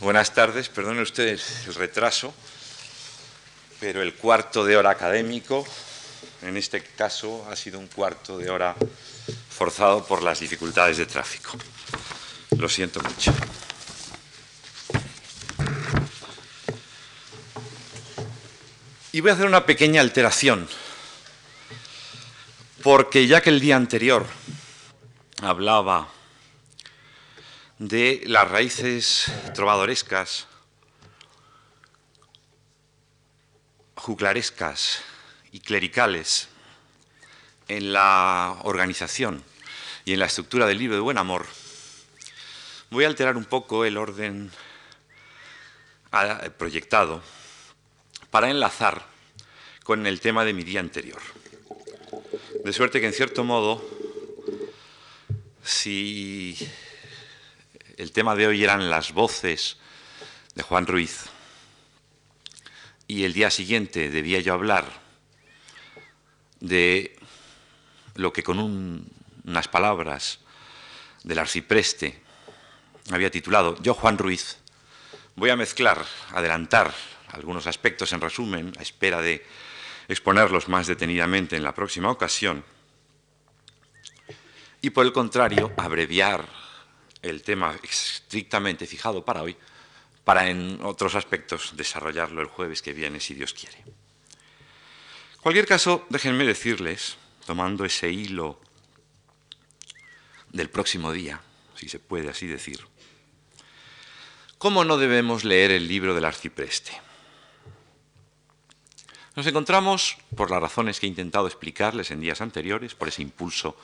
Buenas tardes, perdonen ustedes el retraso, pero el cuarto de hora académico, en este caso, ha sido un cuarto de hora forzado por las dificultades de tráfico. Lo siento mucho. Y voy a hacer una pequeña alteración, porque ya que el día anterior hablaba de las raíces trovadorescas, juglarescas y clericales en la organización y en la estructura del libro de Buen Amor, voy a alterar un poco el orden ah, proyectado para enlazar con el tema de mi día anterior. De suerte que, en cierto modo, si el tema de hoy eran las voces de Juan Ruiz. Y el día siguiente debía yo hablar de lo que con unas palabras del arcipreste había titulado Yo Juan Ruiz, voy a mezclar, adelantar algunos aspectos en resumen, a espera de exponerlos más detenidamente en la próxima ocasión, y por el contrario, abreviar el tema estrictamente fijado para hoy, para en otros aspectos desarrollarlo el jueves que viene, si Dios quiere. En cualquier caso, déjenme decirles, tomando ese hilo del próximo día, si se puede así decir, cómo no debemos leer el libro del arcipreste. Nos encontramos, por las razones que he intentado explicarles en días anteriores, por ese impulso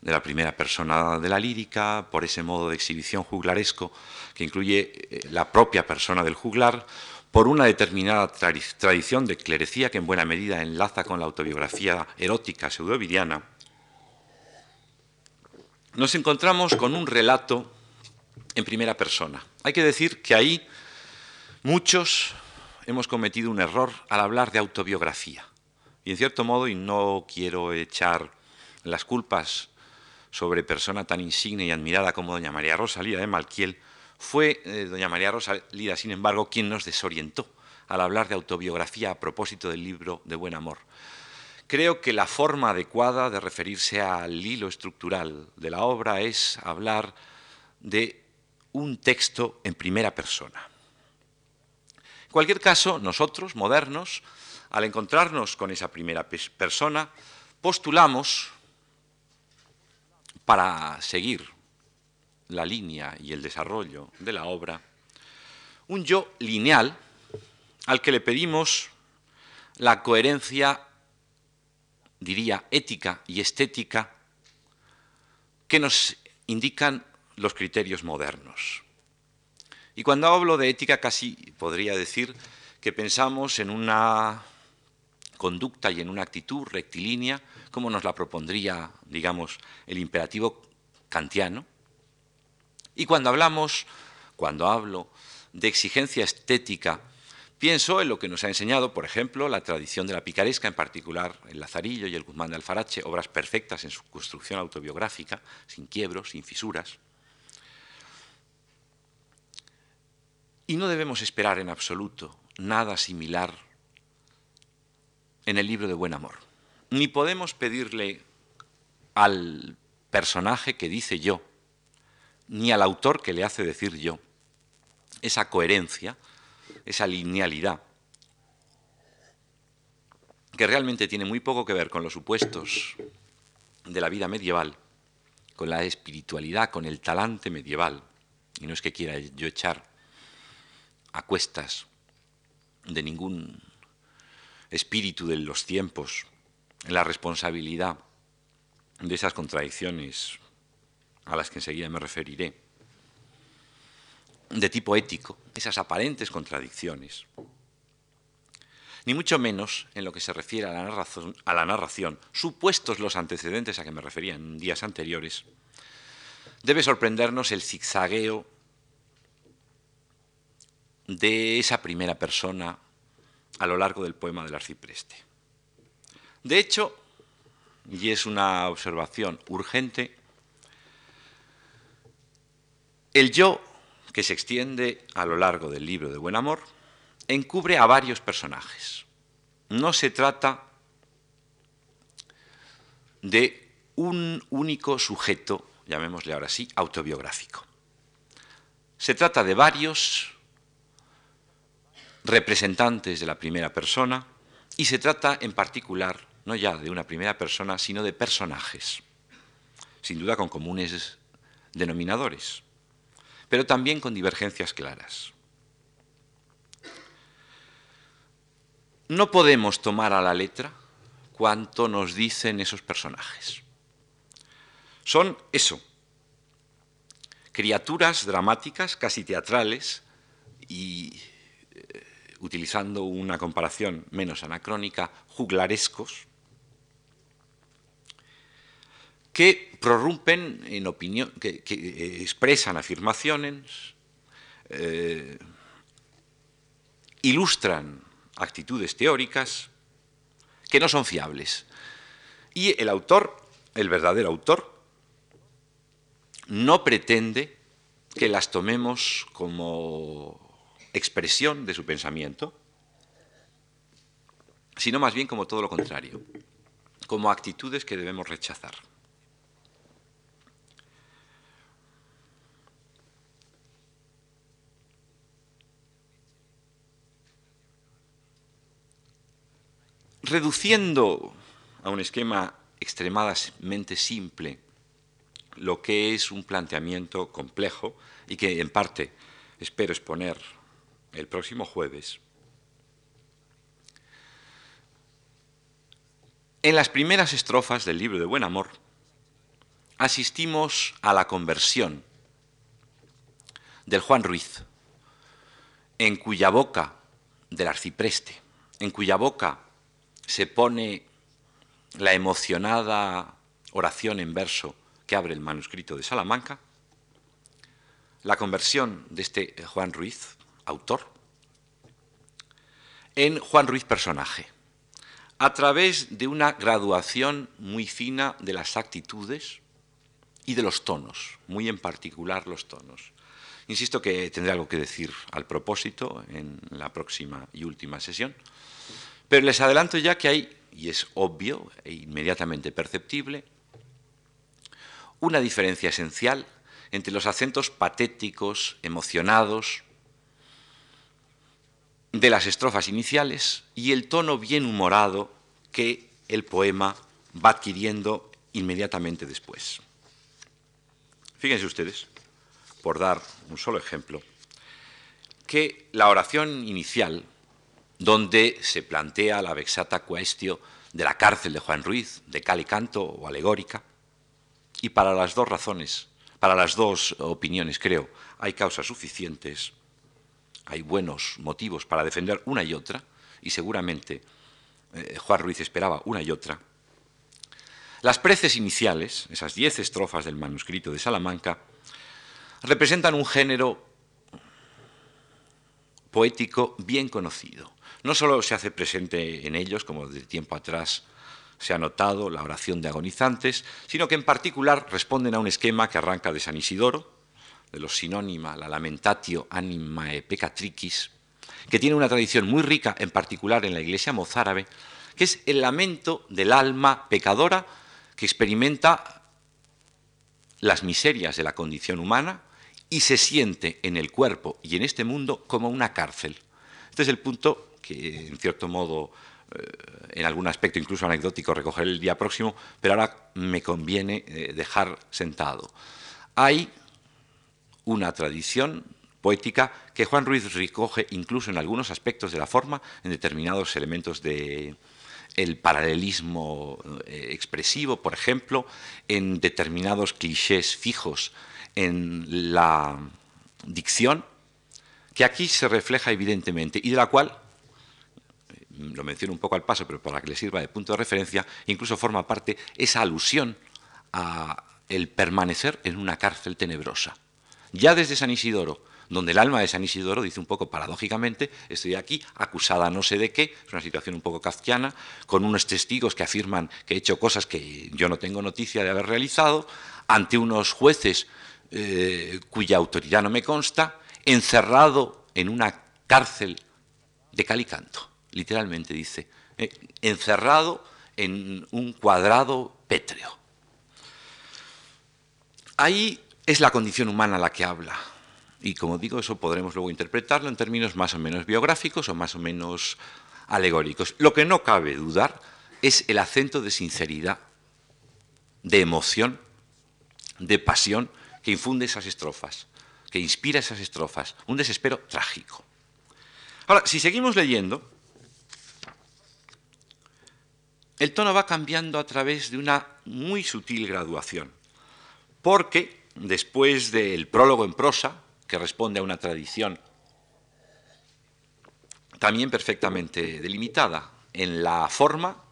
de la primera persona de la lírica, por ese modo de exhibición juglaresco que incluye eh, la propia persona del juglar, por una determinada tradición de clerecía que en buena medida enlaza con la autobiografía erótica pseudovidiana, nos encontramos con un relato en primera persona. Hay que decir que ahí muchos hemos cometido un error al hablar de autobiografía. Y en cierto modo, y no quiero echar las culpas sobre persona tan insigne y admirada como doña María Rosalía de Malquiel, fue eh, doña María Rosalía, sin embargo, quien nos desorientó al hablar de autobiografía a propósito del libro de Buen Amor. Creo que la forma adecuada de referirse al hilo estructural de la obra es hablar de un texto en primera persona. En cualquier caso, nosotros, modernos, al encontrarnos con esa primera persona, postulamos, para seguir la línea y el desarrollo de la obra, un yo lineal al que le pedimos la coherencia, diría, ética y estética que nos indican los criterios modernos. Y cuando hablo de ética casi podría decir que pensamos en una conducta y en una actitud rectilínea, como nos la propondría, digamos, el imperativo kantiano. Y cuando hablamos, cuando hablo de exigencia estética, pienso en lo que nos ha enseñado, por ejemplo, la tradición de la picaresca, en particular el Lazarillo y el Guzmán de Alfarache, obras perfectas en su construcción autobiográfica, sin quiebros, sin fisuras. Y no debemos esperar en absoluto nada similar en el libro de Buen Amor. Ni podemos pedirle al personaje que dice yo, ni al autor que le hace decir yo, esa coherencia, esa linealidad, que realmente tiene muy poco que ver con los supuestos de la vida medieval, con la espiritualidad, con el talante medieval, y no es que quiera yo echar a cuestas de ningún espíritu de los tiempos, la responsabilidad de esas contradicciones a las que enseguida me referiré, de tipo ético, esas aparentes contradicciones, ni mucho menos en lo que se refiere a la, narración, a la narración, supuestos los antecedentes a que me refería en días anteriores, debe sorprendernos el zigzagueo de esa primera persona a lo largo del poema del arcipreste. De hecho, y es una observación urgente, el yo que se extiende a lo largo del libro de Buen Amor, encubre a varios personajes. No se trata de un único sujeto, llamémosle ahora sí, autobiográfico. Se trata de varios representantes de la primera persona y se trata en particular no ya de una primera persona, sino de personajes, sin duda con comunes denominadores, pero también con divergencias claras. No podemos tomar a la letra cuanto nos dicen esos personajes. Son eso, criaturas dramáticas, casi teatrales, y eh, utilizando una comparación menos anacrónica, juglarescos, que prorrumpen en opinión, que, eh, expresan afirmaciones, eh, ilustran actitudes teóricas que no son fiables. Y el autor, el verdadero autor, no pretende que las tomemos como expresión de su pensamiento, sino más bien como todo lo contrario, como actitudes que debemos rechazar. Reduciendo a un esquema extremadamente simple lo que es un planteamiento complejo y que en parte espero exponer el próximo jueves, en las primeras estrofas del libro de Buen Amor asistimos a la conversión del Juan Ruiz, en cuya boca, del arcipreste, en cuya boca se pone la emocionada oración en verso que abre el manuscrito de Salamanca, la conversión de este Juan Ruiz, autor, en Juan Ruiz personaje, a través de una graduación muy fina de las actitudes y de los tonos, muy en particular los tonos. Insisto que tendré algo que decir al propósito en la próxima y última sesión, pero les adelanto ya que hay, y es obvio e inmediatamente perceptible, una diferencia esencial entre los acentos patéticos, emocionados, de las estrofas iniciales y el tono bien humorado que el poema va adquiriendo inmediatamente después. Fíjense ustedes, por dar un solo ejemplo, que la oración inicial donde se plantea la vexata cuestio de la cárcel de Juan Ruiz, de cal y canto o alegórica, y para las dos razones, para las dos opiniones, creo, hay causas suficientes, hay buenos motivos para defender una y otra, y seguramente eh, Juan Ruiz esperaba una y otra. Las preces iniciales, esas diez estrofas del manuscrito de Salamanca, representan un género poético bien conocido. No solo se hace presente en ellos, como de tiempo atrás se ha notado, la oración de agonizantes, sino que en particular responden a un esquema que arranca de San Isidoro, de los sinónima, la lamentatio animae peccatricis, que tiene una tradición muy rica, en particular en la iglesia mozárabe, que es el lamento del alma pecadora que experimenta las miserias de la condición humana y se siente en el cuerpo y en este mundo como una cárcel. Este es el punto que en cierto modo, eh, en algún aspecto incluso anecdótico, recoger el día próximo, pero ahora me conviene eh, dejar sentado. Hay una tradición poética que Juan Ruiz recoge incluso en algunos aspectos de la forma, en determinados elementos de el paralelismo eh, expresivo, por ejemplo, en determinados clichés fijos en la dicción, que aquí se refleja evidentemente y de la cual lo menciono un poco al paso, pero para que le sirva de punto de referencia, incluso forma parte esa alusión a el permanecer en una cárcel tenebrosa. Ya desde San Isidoro, donde el alma de San Isidoro dice un poco paradójicamente, estoy aquí acusada no sé de qué, es una situación un poco kafkiana, con unos testigos que afirman que he hecho cosas que yo no tengo noticia de haber realizado, ante unos jueces eh, cuya autoridad no me consta, encerrado en una cárcel de cal y canto, literalmente dice, eh, encerrado en un cuadrado pétreo. Ahí es la condición humana la que habla. Y como digo, eso podremos luego interpretarlo en términos más o menos biográficos o más o menos alegóricos. Lo que no cabe dudar es el acento de sinceridad, de emoción, de pasión que infunde esas estrofas, que inspira esas estrofas, un desespero trágico. Ahora, si seguimos leyendo, el tono va cambiando a través de una muy sutil graduación, porque después del prólogo en prosa, que responde a una tradición también perfectamente delimitada, en la forma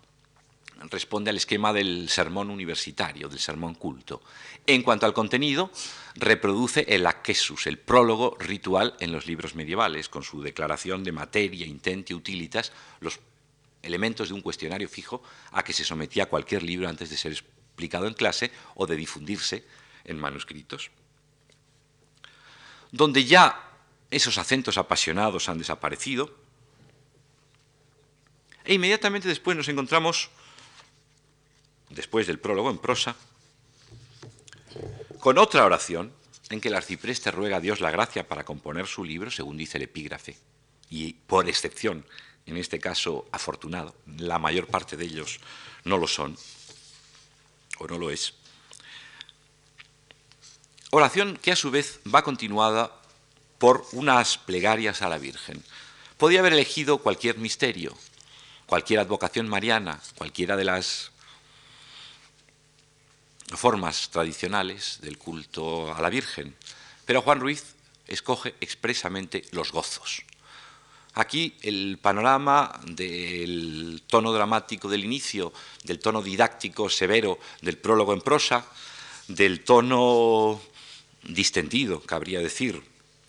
responde al esquema del sermón universitario, del sermón culto. En cuanto al contenido, reproduce el aquesus, el prólogo ritual en los libros medievales, con su declaración de materia, intenti, utilitas, los elementos de un cuestionario fijo a que se sometía cualquier libro antes de ser explicado en clase o de difundirse en manuscritos. Donde ya esos acentos apasionados han desaparecido, e inmediatamente después nos encontramos, después del prólogo en prosa, con otra oración en que el arcipreste ruega a Dios la gracia para componer su libro, según dice el epígrafe, y por excepción en este caso afortunado, la mayor parte de ellos no lo son, o no lo es. Oración que a su vez va continuada por unas plegarias a la Virgen. Podía haber elegido cualquier misterio, cualquier advocación mariana, cualquiera de las formas tradicionales del culto a la Virgen, pero Juan Ruiz escoge expresamente los gozos. Aquí el panorama del tono dramático del inicio, del tono didáctico severo del prólogo en prosa, del tono distendido, cabría decir,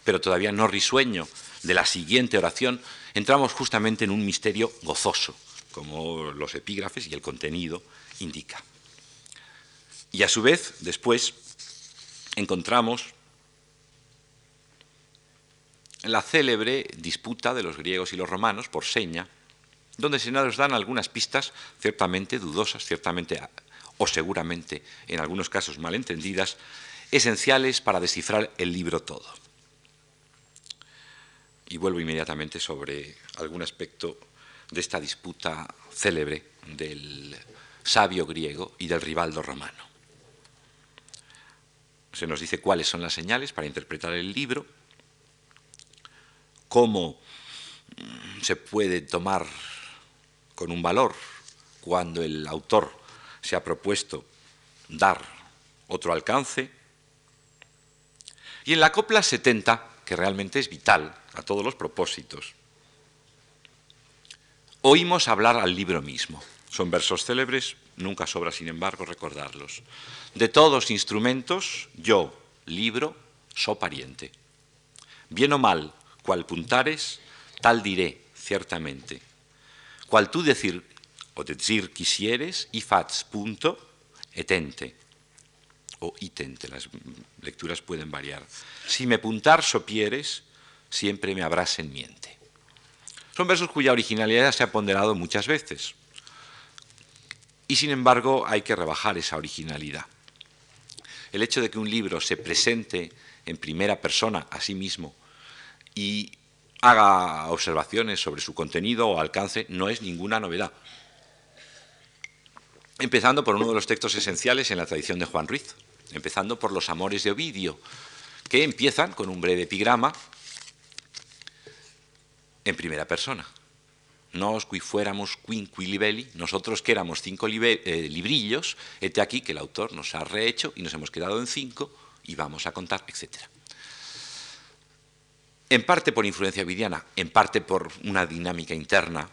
pero todavía no risueño, de la siguiente oración, entramos justamente en un misterio gozoso, como los epígrafes y el contenido indica. Y a su vez, después, encontramos la célebre disputa de los griegos y los romanos por seña, donde se nos dan algunas pistas ciertamente dudosas, ciertamente o seguramente en algunos casos malentendidas, esenciales para descifrar el libro todo. Y vuelvo inmediatamente sobre algún aspecto de esta disputa célebre del sabio griego y del rivaldo romano. Se nos dice cuáles son las señales para interpretar el libro, cómo se puede tomar con un valor cuando el autor se ha propuesto dar otro alcance. Y en la copla 70, que realmente es vital a todos los propósitos, oímos hablar al libro mismo. Son versos célebres, nunca sobra, sin embargo, recordarlos. De todos instrumentos, yo, libro, so pariente. Bien o mal, cual puntares, tal diré, ciertamente. Cual tú decir, o decir quisieres, y fats, punto, etente, o itente, las lecturas pueden variar. Si me puntar sopieres, siempre me habrás en miente. Son versos cuya originalidad se ha ponderado muchas veces. Y sin embargo hay que rebajar esa originalidad. El hecho de que un libro se presente en primera persona a sí mismo y haga observaciones sobre su contenido o alcance no es ninguna novedad. Empezando por uno de los textos esenciales en la tradición de Juan Ruiz, empezando por los Amores de Ovidio, que empiezan con un breve epigrama en primera persona. Nos qui fuéramos quinqui libelli, nosotros que éramos cinco eh, librillos, este aquí que el autor nos ha rehecho y nos hemos quedado en cinco y vamos a contar, etcétera en parte por influencia vidiana, en parte por una dinámica interna,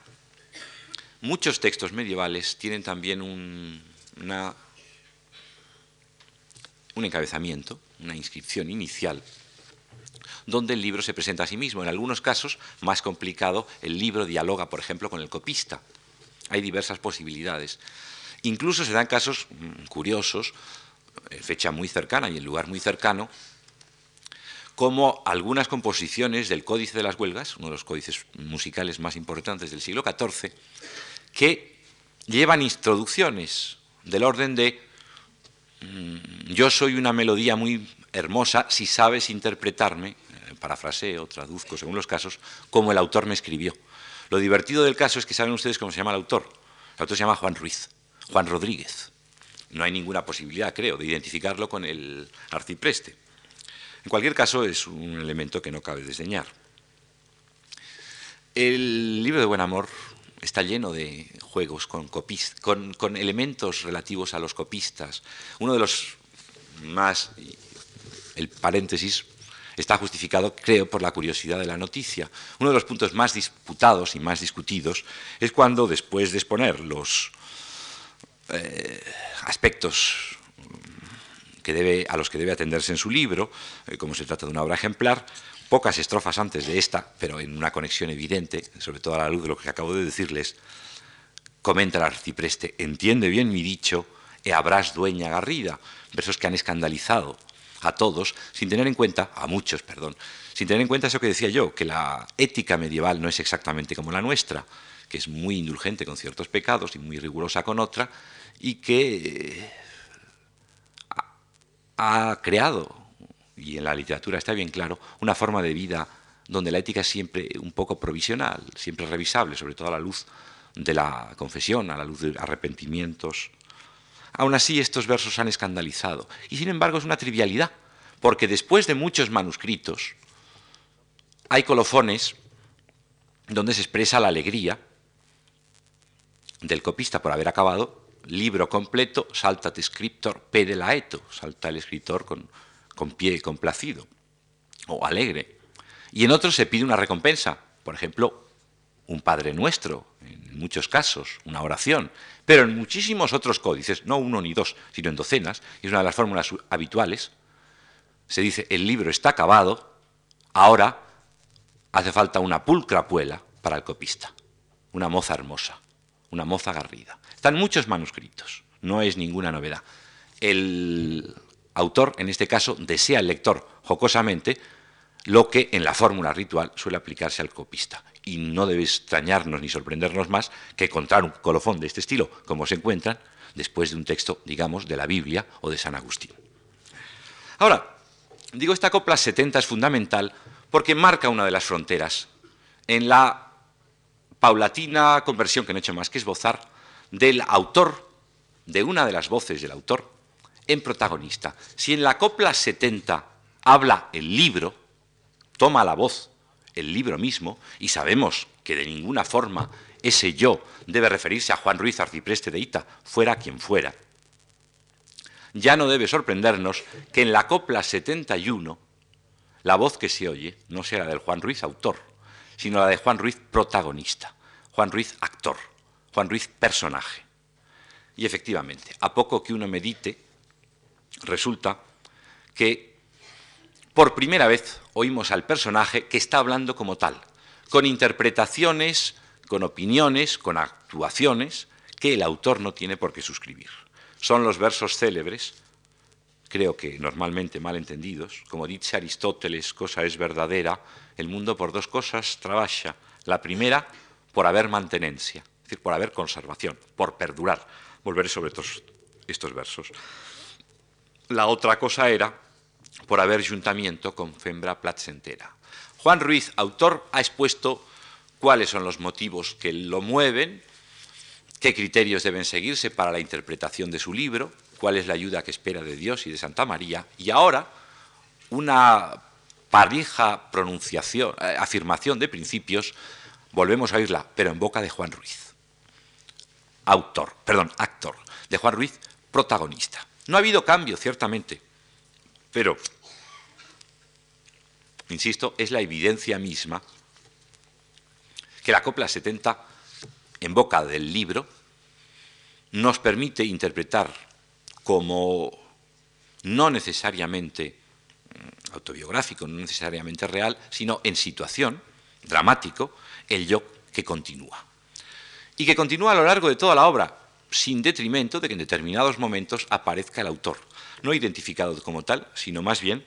muchos textos medievales tienen también un, un encabezamiento, una inscripción inicial, donde el libro se presenta a sí mismo. En algunos casos, más complicado, el libro dialoga, por ejemplo, con el copista. Hay diversas posibilidades. Incluso se dan casos mm, curiosos, fecha muy cercana y en lugar muy cercano, como algunas composiciones del Códice de las Huelgas, uno de los códices musicales más importantes del siglo XIV, que llevan introducciones del orden de mm, yo soy una melodía muy hermosa si sabes interpretarme, eh, parafraseo, traduzco según los casos, como el autor me escribió. Lo divertido del caso es que saben ustedes cómo se llama el autor. El autor se llama Juan Ruiz, Juan Rodríguez. No hay ninguna posibilidad, creo, de identificarlo con el arcipreste. En cualquier caso, es un elemento que no cabe desdeñar. El libro de Buen Amor está lleno de juegos con, con, elementos relativos a los copistas. Uno de los más, el paréntesis, está justificado, creo, por la curiosidad de la noticia. Uno de los puntos más disputados y más discutidos es cuando, después de exponer los eh, aspectos a los que debe atenderse en su libro, eh, como se trata de una obra ejemplar, pocas estrofas antes de esta, pero en una conexión evidente, sobre todo a la luz de lo que acabo de decirles, comenta el arcipreste, entiende bien mi dicho, e habrás dueña garrida, versos que han escandalizado a todos, sin tener en cuenta, a muchos, perdón, sin tener en cuenta eso que decía yo, que la ética medieval no es exactamente como la nuestra, que es muy indulgente con ciertos pecados y muy rigurosa con otra, y que ha creado, y en la literatura está bien claro, una forma de vida donde la ética es siempre un poco provisional, siempre revisable, sobre todo a la luz de la confesión, a la luz de arrepentimientos. Aún así, estos versos han escandalizado. Y sin embargo, es una trivialidad, porque después de muchos manuscritos, hay colofones donde se expresa la alegría del copista por haber acabado libro completo, salta scriptor pede laeto, salta el escritor con, con pie complacido o alegre. Y en otros se pide una recompensa, por ejemplo, un Padre Nuestro, en muchos casos, una oración, pero en muchísimos otros códices, no uno ni dos, sino en docenas, y es una de las fórmulas habituales, se dice, el libro está acabado, ahora hace falta una pulcra puela para el copista, una moza hermosa, una moza garrida. Están muchos manuscritos, no es ninguna novedad. El autor, en este caso, desea al lector jocosamente lo que en la fórmula ritual suele aplicarse al copista. Y no debe extrañarnos ni sorprendernos más que encontrar un colofón de este estilo, como se encuentran, después de un texto, digamos, de la Biblia o de San Agustín. Ahora, digo, esta copla 70 es fundamental porque marca una de las fronteras en la paulatina conversión que no he hecho más que esbozar del autor, de una de las voces del autor, en protagonista. Si en la copla 70 habla el libro, toma la voz el libro mismo, y sabemos que de ninguna forma ese yo debe referirse a Juan Ruiz Arcipreste de Ita, fuera quien fuera, ya no debe sorprendernos que en la copla 71 la voz que se oye no sea la del Juan Ruiz autor, sino la de Juan Ruiz protagonista, Juan Ruiz actor. Juan Ruiz personaje. Y efectivamente, a poco que uno medite, resulta que por primera vez oímos al personaje que está hablando como tal, con interpretaciones, con opiniones, con actuaciones que el autor no tiene por qué suscribir. Son los versos célebres, creo que normalmente mal entendidos, como dice Aristóteles, cosa es verdadera, el mundo por dos cosas trabaja. La primera, por haber mantenencia, por haber conservación, por perdurar. Volveré sobre estos, estos versos. La otra cosa era por haber juntamiento con fembra placentera. Juan Ruiz, autor, ha expuesto cuáles son los motivos que lo mueven, qué criterios deben seguirse para la interpretación de su libro, cuál es la ayuda que espera de Dios y de Santa María, y ahora una parija pronunciación, eh, afirmación de principios, volvemos a oírla, pero en boca de Juan Ruiz autor, perdón, actor, de Juan Ruiz, protagonista. No ha habido cambio, ciertamente, pero, insisto, es la evidencia misma que la copla 70, en boca del libro, nos permite interpretar como no necesariamente autobiográfico, no necesariamente real, sino en situación, dramático, el yo que continúa y que continúa a lo largo de toda la obra, sin detrimento de que en determinados momentos aparezca el autor, no identificado como tal, sino más bien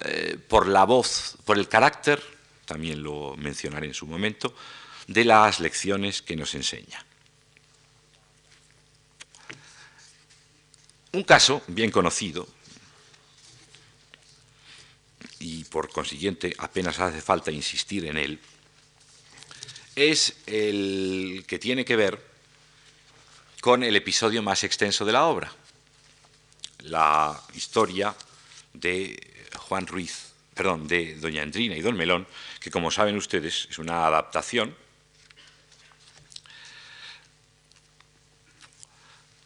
eh, por la voz, por el carácter, también lo mencionaré en su momento, de las lecciones que nos enseña. Un caso bien conocido, y por consiguiente apenas hace falta insistir en él, es el que tiene que ver con el episodio más extenso de la obra, la historia de Juan Ruiz, perdón, de Doña Andrina y Don Melón, que como saben ustedes es una adaptación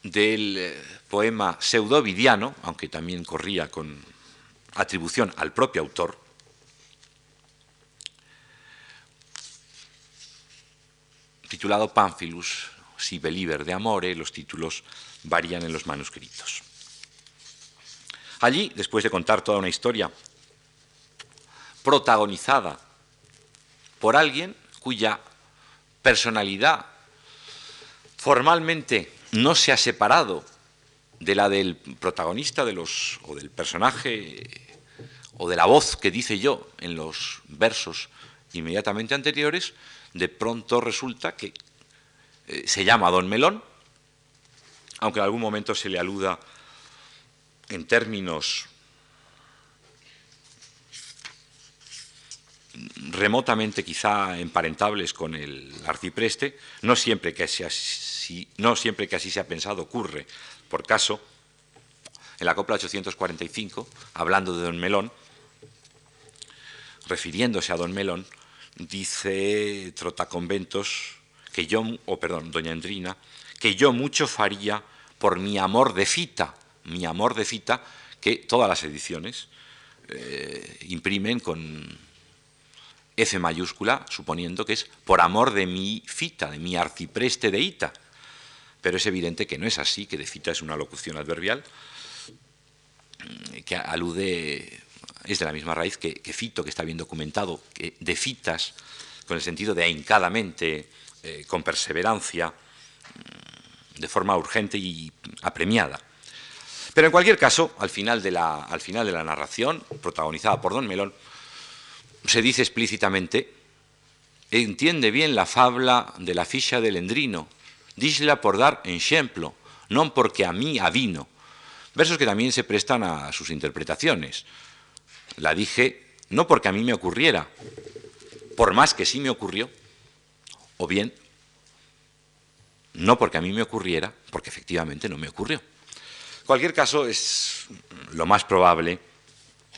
del eh, poema pseudovidiano, aunque también corría con atribución al propio autor, titulado Pamphilus, si believer de Amore, los títulos varían en los manuscritos. Allí, después de contar toda una historia protagonizada por alguien cuya personalidad formalmente no se ha separado de la del protagonista de los, o del personaje o de la voz que dice yo en los versos inmediatamente anteriores, de pronto resulta que eh, se llama Don Melón, aunque en algún momento se le aluda en términos remotamente quizá emparentables con el arcipreste, no siempre que así, no siempre que así se ha pensado ocurre. Por caso, en la copla 845, hablando de Don Melón, refiriéndose a Don Melón, dice Trotaconventos que yo, o perdón, Doña Andrina, que yo mucho faría por mi amor de fita, mi amor de fita, que todas las ediciones eh, imprimen con F mayúscula, suponiendo que es por amor de mi fita, de mi arcipreste de ita. Pero es evidente que no es así, que de fita es una locución adverbial que alude, es de la misma raíz que, fito, que está bien documentado, de fitas, con el sentido de ahincadamente, eh, con perseverancia, mm, de forma urgente y apremiada. Pero en cualquier caso, al final de la, al final de la narración, protagonizada por Don Melón, se dice explícitamente, entiende bien la fabla de la ficha del endrino, dísela por dar ejemplo, no porque a mí avino. Versos que también se prestan a sus interpretaciones. La dije no porque a mí me ocurriera, por más que sí me ocurrió, o bien no porque a mí me ocurriera, porque efectivamente no me ocurrió. En cualquier caso, es lo más probable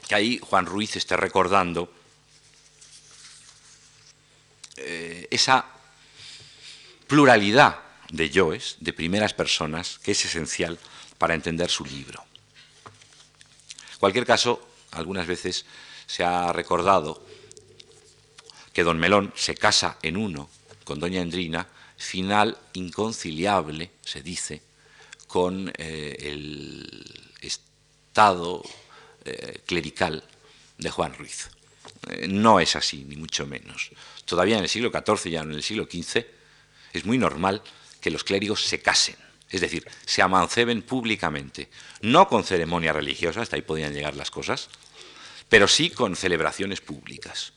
que ahí Juan Ruiz esté recordando eh, esa pluralidad de yoes, de primeras personas, que es esencial para entender su libro. En cualquier caso, algunas veces se ha recordado que don Melón se casa en uno con doña Endrina, final inconciliable, se dice, con eh, el estado eh, clerical de Juan Ruiz. no es así, ni mucho menos todavía en el siglo XIV y en el siglo XV, es muy normal que los clérigos se casen, es decir, se amanceben públicamente, no con ceremonia religiosa, hasta ahí podían llegar las cosas, pero sí con celebraciones públicas.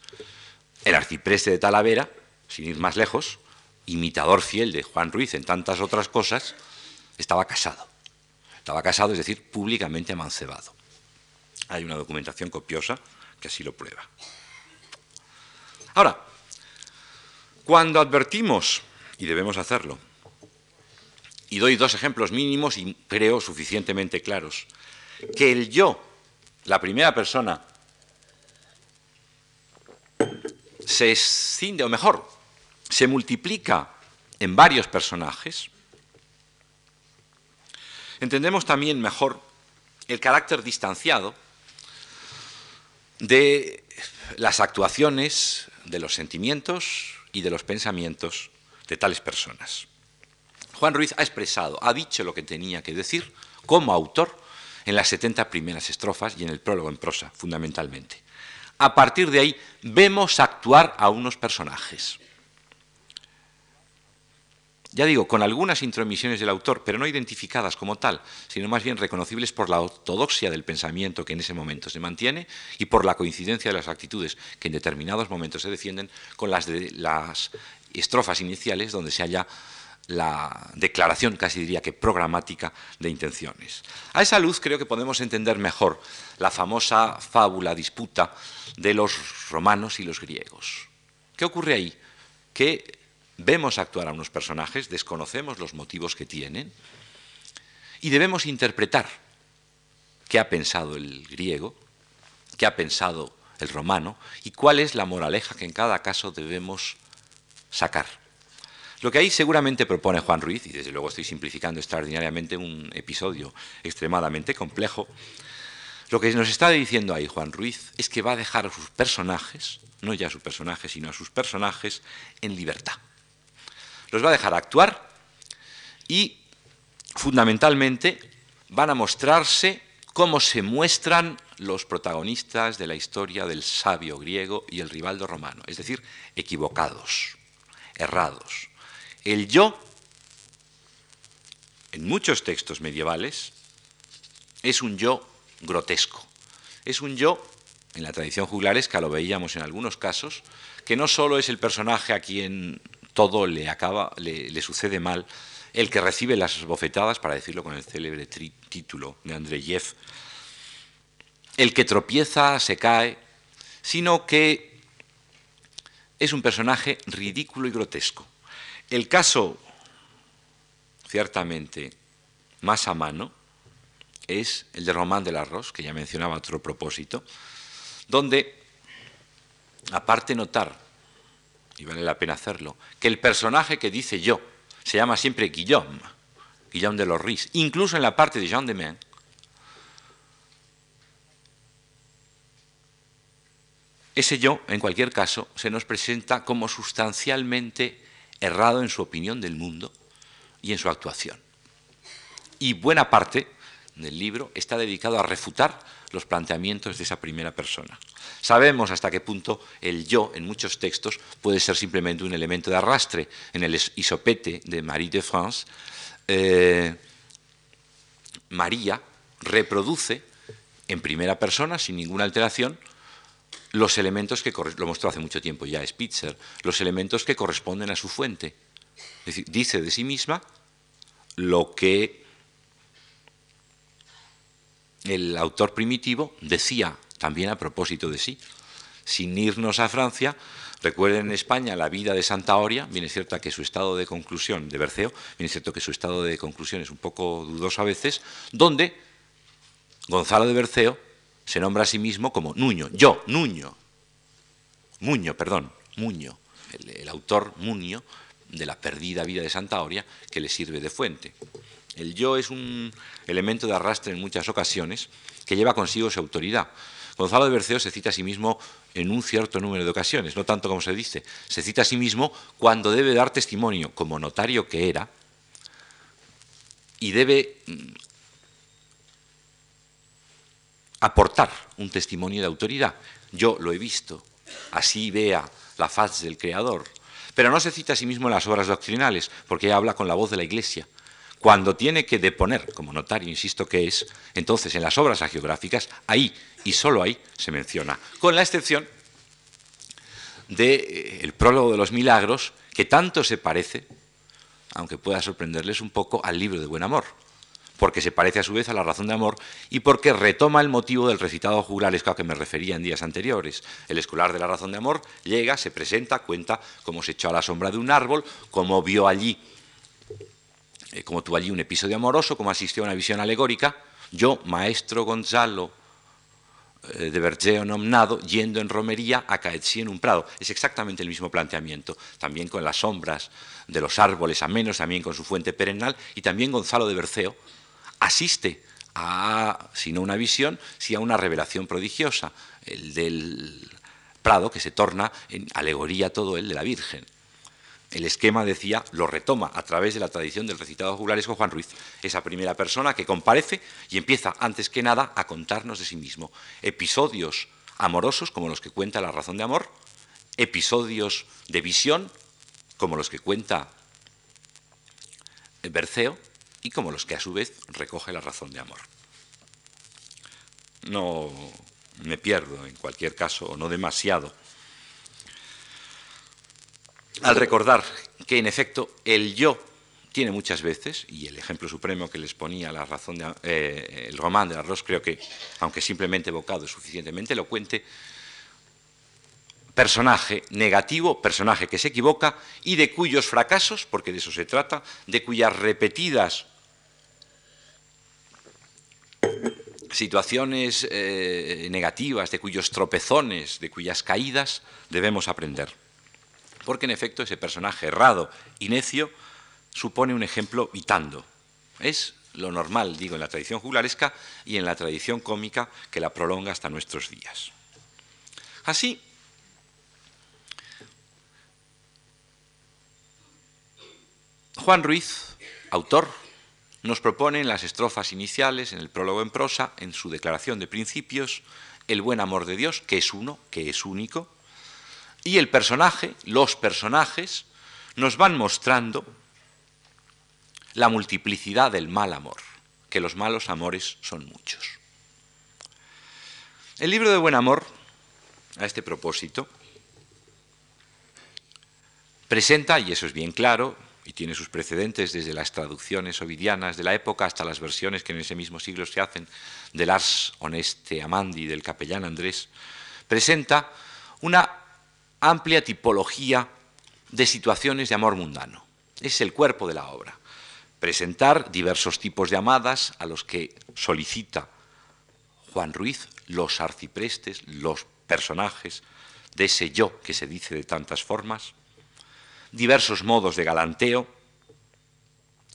El arcipreste de Talavera, sin ir más lejos, imitador fiel de Juan Ruiz en tantas otras cosas, estaba casado. Estaba casado, es decir, públicamente amancebado. Hay una documentación copiosa que así lo prueba. Ahora, cuando advertimos, y debemos hacerlo, y doy dos ejemplos mínimos y creo suficientemente claros, que el yo, la primera persona, se escinde, o mejor, se multiplica en varios personajes, entendemos también mejor el carácter distanciado de las actuaciones, de los sentimientos y de los pensamientos de tales personas. Juan Ruiz ha expresado, ha dicho lo que tenía que decir como autor en las 70 primeras estrofas y en el prólogo en prosa, fundamentalmente. A partir de ahí vemos actuar a unos personajes. ya digo, con algunas intromisiones del autor, pero no identificadas como tal, sino más bien reconocibles por la ortodoxia del pensamiento que en ese momento se mantiene y por la coincidencia de las actitudes que en determinados momentos se defienden con las de las estrofas iniciales donde se halla la declaración, casi diría que programática, de intenciones. A esa luz creo que podemos entender mejor la famosa fábula disputa de los romanos y los griegos. ¿Qué ocurre ahí? Que vemos actuar a unos personajes, desconocemos los motivos que tienen y debemos interpretar qué ha pensado el griego, qué ha pensado el romano y cuál es la moraleja que en cada caso debemos sacar. Lo que ahí seguramente propone Juan Ruiz, y desde luego estoy simplificando extraordinariamente un episodio extremadamente complejo, lo que nos está diciendo ahí Juan Ruiz es que va a dejar a sus personajes, no ya a su personaje, sino a sus personajes, en libertad los va a dejar actuar y fundamentalmente van a mostrarse cómo se muestran los protagonistas de la historia del sabio griego y el rivaldo romano, es decir, equivocados, errados. El yo, en muchos textos medievales, es un yo grotesco, es un yo, en la tradición juglaresca lo veíamos en algunos casos, que no solo es el personaje a quien todo le acaba, le, sucede mal, el que recibe las bofetadas, para decirlo con el célebre título de Andreyev, el que tropieza, se cae, sino que es un personaje ridículo y grotesco. El caso, ciertamente, más a mano, es el de Román del Arroz, que ya mencionaba otro propósito, donde, aparte notar y vale la pena hacerlo, que el personaje que dice yo se llama siempre Guillaume, Guillaume de los Ris, incluso en la parte de Jean de Main, ese yo, en cualquier caso, se nos presenta como sustancialmente errado en su opinión del mundo y en su actuación. Y buena parte del libro está dedicado a refutar los planteamientos de esa primera persona. Sabemos hasta qué punto el yo en muchos textos puede ser simplemente un elemento de arrastre. En el isopete de Marie de France, eh, María reproduce en primera persona, sin ninguna alteración, los elementos que lo mostró hace mucho tiempo ya Spitzer, los elementos que corresponden a su fuente. Es decir, dice de sí misma lo que el autor primitivo decía también a propósito de sí. Sin irnos a Francia, recuerden en España la vida de Santa Oria, bien es cierto que su estado de conclusión, de Berceo, bien es cierto que su estado de conclusión es un poco dudoso a veces, donde Gonzalo de Berceo se nombra a sí mismo como Nuño, yo, Nuño, Muño, perdón, Muño, el, autor Muño de la perdida vida de Santa Oria que le sirve de fuente. El yo es un elemento de arrastre en muchas ocasiones que lleva consigo su autoridad. Gonzalo de Berceo se cita a sí mismo en un cierto número de ocasiones, no tanto como se dice, se cita a sí mismo cuando debe dar testimonio como notario que era y debe mm, aportar un testimonio de autoridad. Yo lo he visto, así vea la faz del Creador. Pero no se cita a sí mismo en las obras doctrinales, porque habla con la voz de la Iglesia. Cuando tiene que deponer, como notario, insisto que es, entonces en las obras agiográficas, ahí y solo ahí se menciona, con la excepción del eh, prólogo de los milagros, que tanto se parece, aunque pueda sorprenderles un poco, al libro de Buen Amor, porque se parece a su vez a la razón de amor y porque retoma el motivo del recitado juglaresco a que me refería en días anteriores. El escolar de la razón de amor llega, se presenta, cuenta cómo se echó a la sombra de un árbol, cómo vio allí eh, como tuvo allí un episodio amoroso, como asistió a una visión alegórica, yo, maestro Gonzalo eh, de Bergeo nomnado, yendo en romería a Caetzi en un prado. Es exactamente el mismo planteamiento, también con las sombras de los árboles amenos, también con su fuente perennal, y también Gonzalo de Berceo asiste a, si no una visión, si a una revelación prodigiosa, el del prado, que se torna en alegoría todo el de la Virgen. El esquema, decía, lo retoma a través de la tradición del recitado juglaresco Juan Ruiz, esa primera persona que comparece y empieza, antes que nada, a contarnos de sí mismo. Episodios amorosos, como los que cuenta La razón de amor, episodios de visión, como los que cuenta Berceo y como los que a su vez recoge la razón de amor. No me pierdo en cualquier caso, o no demasiado, al recordar que en efecto el yo tiene muchas veces, y el ejemplo supremo que les ponía la razón de, eh, el román de Arroz creo que, aunque simplemente evocado, es suficientemente elocuente, personaje negativo, personaje que se equivoca y de cuyos fracasos, porque de eso se trata, de cuyas repetidas situaciones eh, negativas, de cuyos tropezones, de cuyas caídas, debemos aprender. Porque en efecto ese personaje errado y necio supone un ejemplo vitando. Es lo normal, digo, en la tradición juglaresca y en la tradición cómica que la prolonga hasta nuestros días. Así, Juan Ruiz, autor, nos propone en las estrofas iniciales, en el prólogo en prosa, en su declaración de principios, el buen amor de Dios, que es uno, que es único, y el personaje, los personajes, nos van mostrando la multiplicidad del mal amor, que los malos amores son muchos. El libro de Buen Amor, a este propósito, presenta, y eso es bien claro, y tiene sus precedentes desde las traducciones ovidianas de la época hasta las versiones que en ese mismo siglo se hacen del Ars Honeste Amandi del capellán Andrés, presenta una amplia tipología de situaciones de amor mundano. Es el cuerpo de la obra presentar diversos tipos de amadas a los que solicita Juan Ruiz, los arciprestes, los personajes de ese yo que se dice de tantas formas, diversos modos de galanteo,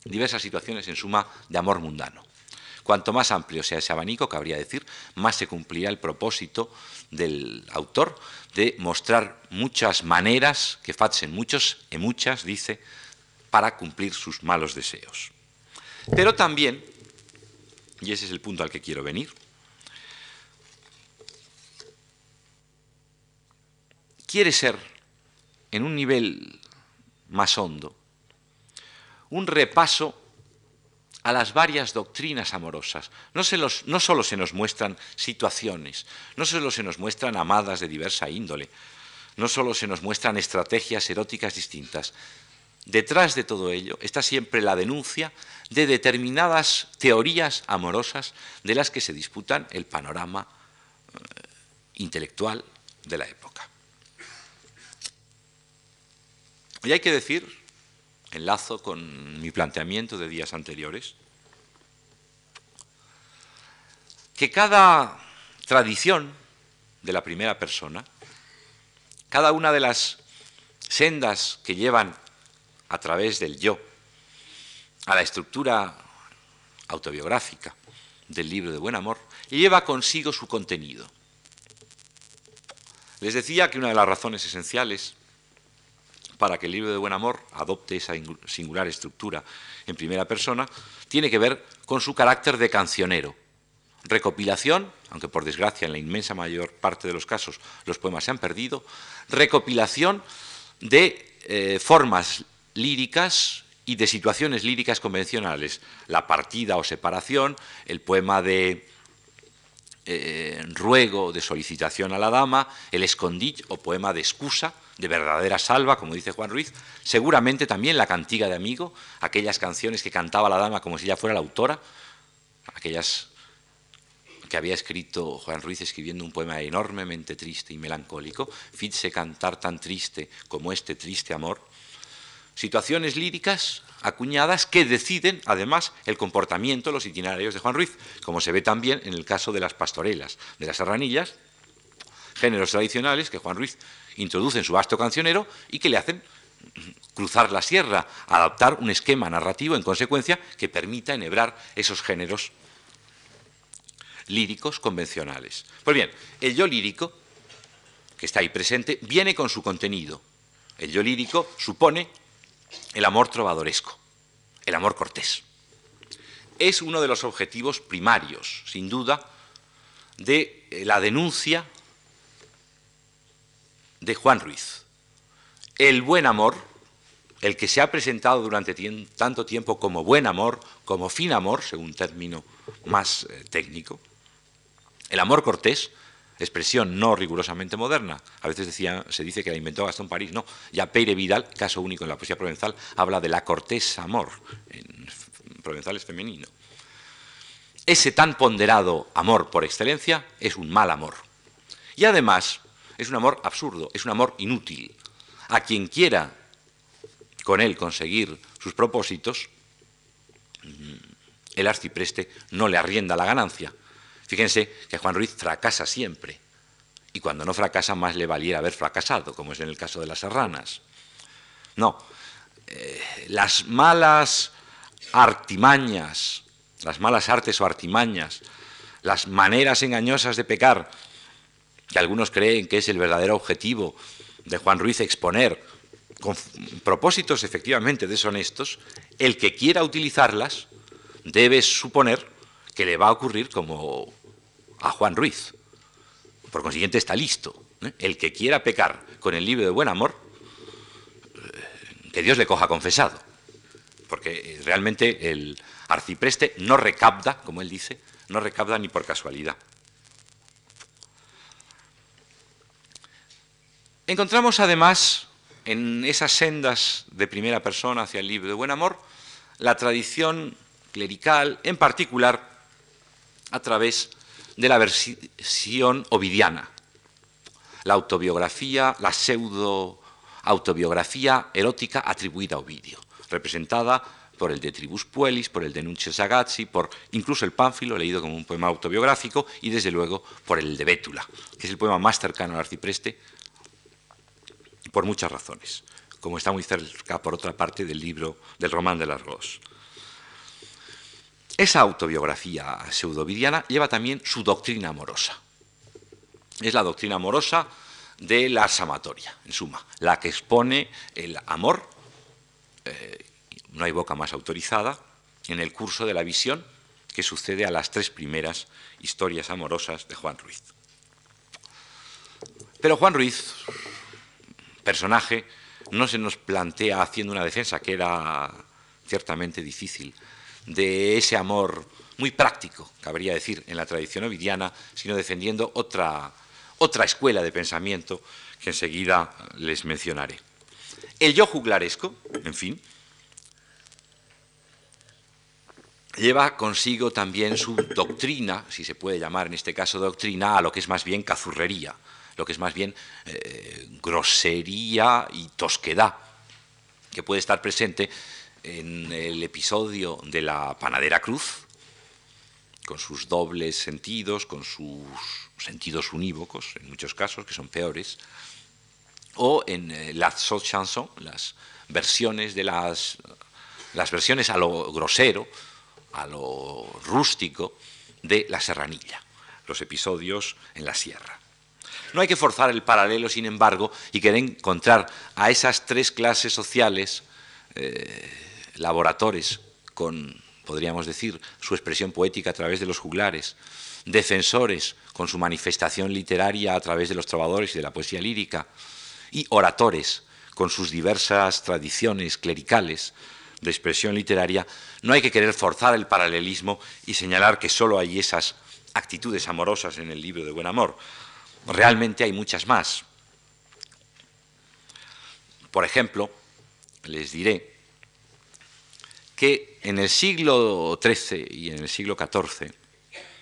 diversas situaciones en suma de amor mundano. Cuanto más amplio sea ese abanico, cabría decir, más se cumplirá el propósito del autor de mostrar muchas maneras que facen muchos y muchas, dice, para cumplir sus malos deseos. Pero también, y ese es el punto al que quiero venir, quiere ser, en un nivel más hondo, un repaso a las varias doctrinas amorosas. No, no, solo se nos muestran situaciones, no solo se nos muestran amadas de diversa índole, no solo se nos muestran estrategias eróticas distintas, Detrás de todo ello está siempre la denuncia de determinadas teorías amorosas de las que se disputan el panorama eh, intelectual de la época. Y hay que decir, enlazo con mi planteamiento de días anteriores, que cada tradición de la primera persona, cada una de las sendas que llevan a través del yo a la estructura autobiográfica del libro de Buen Amor, lleva consigo su contenido. Les decía que una de las razones esenciales para que el libro de Buen Amor adopte esa singular estructura en primera persona tiene que ver con su carácter de cancionero. Recopilación, aunque por desgracia en la inmensa mayor parte de los casos los poemas se han perdido, recopilación de eh, formas líricas y de situaciones líricas convencionales. La partida o separación, el poema de eh, ruego, de solicitación a la dama, el escondite o poema de excusa, de verdadera salva, como dice Juan Ruiz, seguramente también la cantiga de amigo, aquellas canciones que cantaba la dama como si ella fuera la autora, aquellas que había escrito Juan Ruiz escribiendo un poema enormemente triste y melancólico, fitse cantar tan triste como este triste amor, situaciones líricas acuñadas que deciden, además, el comportamiento, los itinerarios de Juan Ruiz, como se ve también en el caso de las pastorelas, de las serranillas, géneros tradicionales que Juan Ruiz introduce en su vasto cancionero y que le hacen cruzar la sierra, adaptar un esquema narrativo en consecuencia que permita enhebrar esos géneros líricos convencionales. Pues bien, el yo lírico, que está ahí presente, viene con su contenido. El yo lírico supone el amor trovadoresco, el amor cortés. Es uno de los objetivos primarios, sin duda, de la denuncia de Juan Ruiz. El buen amor, el que se ha presentado durante tanto tiempo como buen amor, como fin amor, según término más eh, técnico. El amor cortés, expresión no rigurosamente moderna. A veces decía, se dice que la inventó Gastón París. No, ya Peire Vidal, caso único en la poesía provenzal, habla de la cortés amor. En provenzal es femenino. Ese tan ponderado amor por excelencia es un mal amor. Y además es un amor absurdo, es un amor inútil. A quien quiera con él conseguir sus propósitos, mm, el arcipreste no le arrienda la ganancia, Fíjense que Juan Ruiz fracasa siempre. Y cuando no fracasa, más le valiera haber fracasado, como es en el caso de las serranas. No. Eh, las malas artimañas, las malas artes o artimañas, las maneras engañosas de pecar, que algunos creen que es el verdadero objetivo de Juan Ruiz exponer, con propósitos efectivamente deshonestos, el que quiera utilizarlas debe suponer que le va a ocurrir como a Juan Ruiz. Por consiguiente está listo. ¿eh? El que quiera pecar con el libro de buen amor, eh, que Dios le coja confesado. Porque realmente el arcipreste no recapta, como él dice, no recapta ni por casualidad. Encontramos además en esas sendas de primera persona hacia el libro de buen amor la tradición clerical, en particular a través de la versión ovidiana, la autobiografía, la pseudo autobiografía erótica atribuida a Ovidio, representada por el de Tribus Puelis, por el de Nuncio Sagazzi, por incluso el Pánfilo, leído como un poema autobiográfico, y desde luego por el de Bétula, que es el poema más cercano al arcipreste, por muchas razones, como está muy cerca, por otra parte, del libro del Román de Largos. Esa autobiografía pseudovidiana lleva también su doctrina amorosa. Es la doctrina amorosa de la samatoria, en suma, la que expone el amor, eh, no hay boca más autorizada, en el curso de la visión que sucede a las tres primeras historias amorosas de Juan Ruiz. Pero Juan Ruiz, personaje, no se nos plantea haciendo una defensa que era ciertamente difícil de ese amor muy práctico, cabría decir, en la tradición ovidiana, sino defendiendo otra, otra escuela de pensamiento que enseguida les mencionaré. El yo juglaresco, en fin, lleva consigo también su doctrina, si se puede llamar en este caso doctrina, a lo que es más bien cazurrería, lo que es más bien eh, grosería y tosquedad, que puede estar presente en el episodio de la panadera cruz, con sus dobles sentidos, con sus sentidos unívocos, en muchos casos, que son peores, o en eh, la chanson, las versiones de las, las versiones a lo grosero, a lo rústico de la serranilla, los episodios en la sierra. No hay que forzar el paralelo, sin embargo, y querer encontrar a esas tres clases sociales eh, laboradores con, podríamos decir, su expresión poética a través de los juglares, defensores con su manifestación literaria a través de los trovadores y de la poesía lírica, y oradores con sus diversas tradiciones clericales de expresión literaria, no hay que querer forzar el paralelismo y señalar que solo hay esas actitudes amorosas en el libro de Buen Amor. Realmente hay muchas más. Por ejemplo, les diré que en el siglo XIII y en el siglo XIV,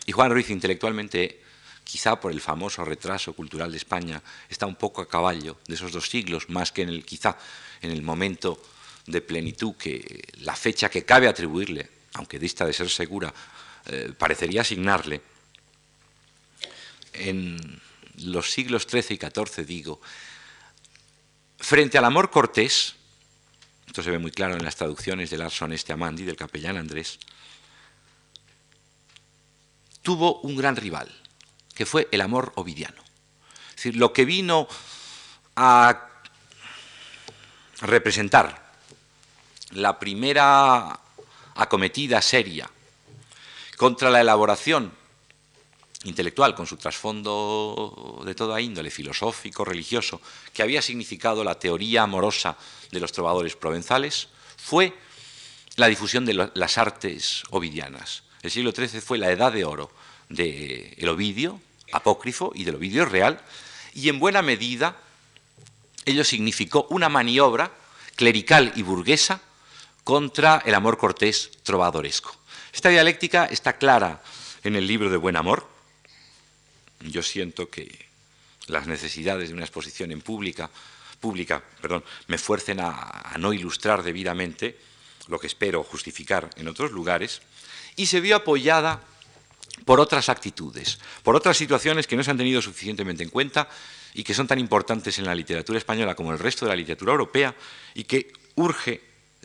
y Juan Ruiz intelectualmente, quizá por el famoso retraso cultural de España, está un poco a caballo de esos dos siglos, más que en el, quizá en el momento de plenitud que la fecha que cabe atribuirle, aunque dista de ser segura, eh, parecería asignarle. En los siglos XIII y XIV, digo, frente al amor cortés, esto se ve muy claro en las traducciones del Arson Este Amandi, del capellán Andrés, tuvo un gran rival, que fue el amor ovidiano. Es decir, lo que vino a representar la primera acometida seria contra la elaboración intelectual con su trasfondo de toda índole, filosófico, religioso, que había significado la teoría amorosa de los trovadores provenzales, fue la difusión de las artes ovidianas. El siglo XIII fue la edad de oro del Ovidio apócrifo y del Ovidio real, y en buena medida ello significó una maniobra clerical y burguesa contra el amor cortés trovadoresco. Esta dialéctica está clara en el libro de Buen Amor. Yo siento que las necesidades de una exposición en pública, pública perdón, me fuercen a, no ilustrar debidamente lo que espero justificar en otros lugares, y se vio apoyada por otras actitudes, por otras situaciones que no se han tenido suficientemente en cuenta y que son tan importantes en la literatura española como en el resto de la literatura europea y que urge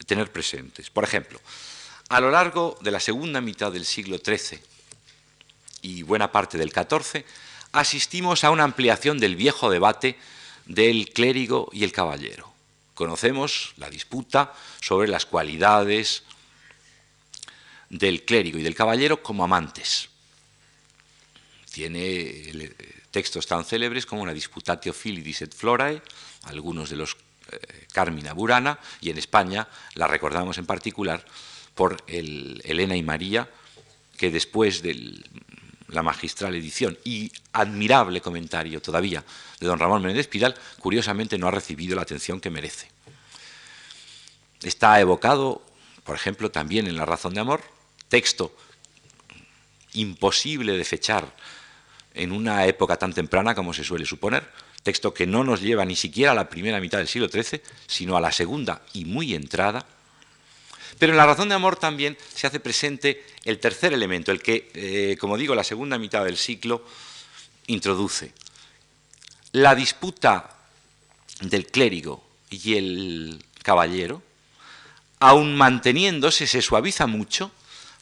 tener presentes. Por ejemplo, a lo largo de la segunda mitad del siglo XIII y buena parte del XIV, asistimos a una ampliación del viejo debate del clérigo y el caballero. Conocemos la disputa sobre las cualidades del clérigo y del caballero como amantes. Tiene eh, textos tan célebres como la Disputatio Filidis et Florae, algunos de los eh, Carmina Burana, y en España la recordamos en particular por el Elena y María, que después de la magistral edición y admirable comentario todavía de don Ramón Menéndez Pidal, curiosamente no ha recibido la atención que merece. Está evocado, por ejemplo, también en La razón de amor, texto imposible de fechar en una época tan temprana como se suele suponer, texto que no nos lleva ni siquiera a la primera mitad del siglo XIII, sino a la segunda y muy entrada. Pero en la razón de amor también se hace presente el tercer elemento, el que, eh, como digo, la segunda mitad del siglo introduce. La disputa del clérigo y el caballero, aun manteniéndose, se suaviza mucho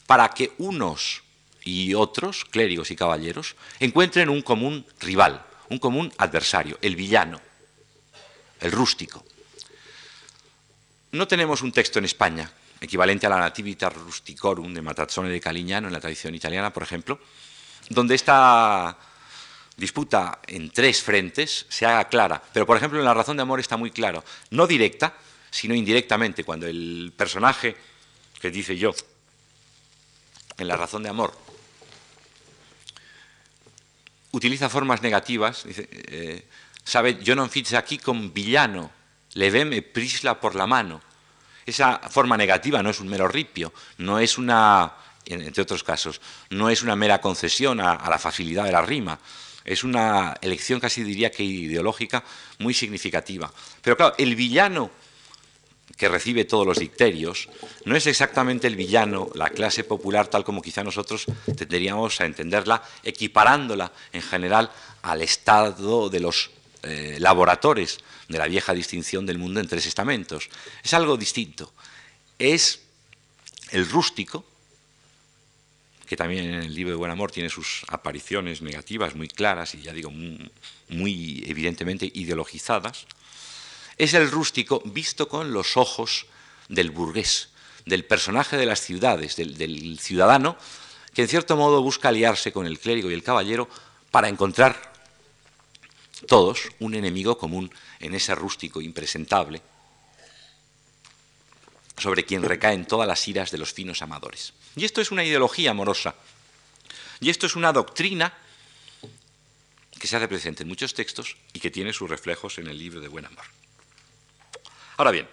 para que unos y otros, clérigos y caballeros, encuentren un común rival, un común adversario, el villano, el rústico. No tenemos un texto en España equivalente a la Nativitas Rusticorum de Matazzone de Calignano en la tradición italiana, por ejemplo, donde esta disputa en tres frentes se haga clara. Pero, por ejemplo, en La razón de amor está muy claro, no directa, sino indirectamente, cuando el personaje que dice yo en La razón de amor utiliza formas negativas, dice, eh, sabe, yo no fiz aquí con villano, le veme prisla por la mano. Esa forma negativa no es un mero ripio, no es una, entre otros casos, no es una mera concesión a, la facilidad de la rima, es una elección casi diría que ideológica muy significativa. Pero claro, el villano que recibe todos los dicterios, no es exactamente el villano, la clase popular, tal como quizá nosotros tendríamos a entenderla, equiparándola en general al estado de los eh, laboratorios de la vieja distinción del mundo en tres estamentos. Es algo distinto. Es el rústico, que también en el libro de Buen Amor tiene sus apariciones negativas muy claras y ya digo muy evidentemente ideologizadas, es el rústico visto con los ojos del burgués, del personaje de las ciudades, del, ciudadano, que en cierto modo busca aliarse con el clérigo y el caballero para encontrar todos un enemigo común en ese rústico impresentable, sobre quien recaen todas las iras de los finos amadores. Y esto es una ideología amorosa, y esto es una doctrina que se hace presente en muchos textos y que tiene sus reflejos en el libro de Buen Amor. Ahora bien,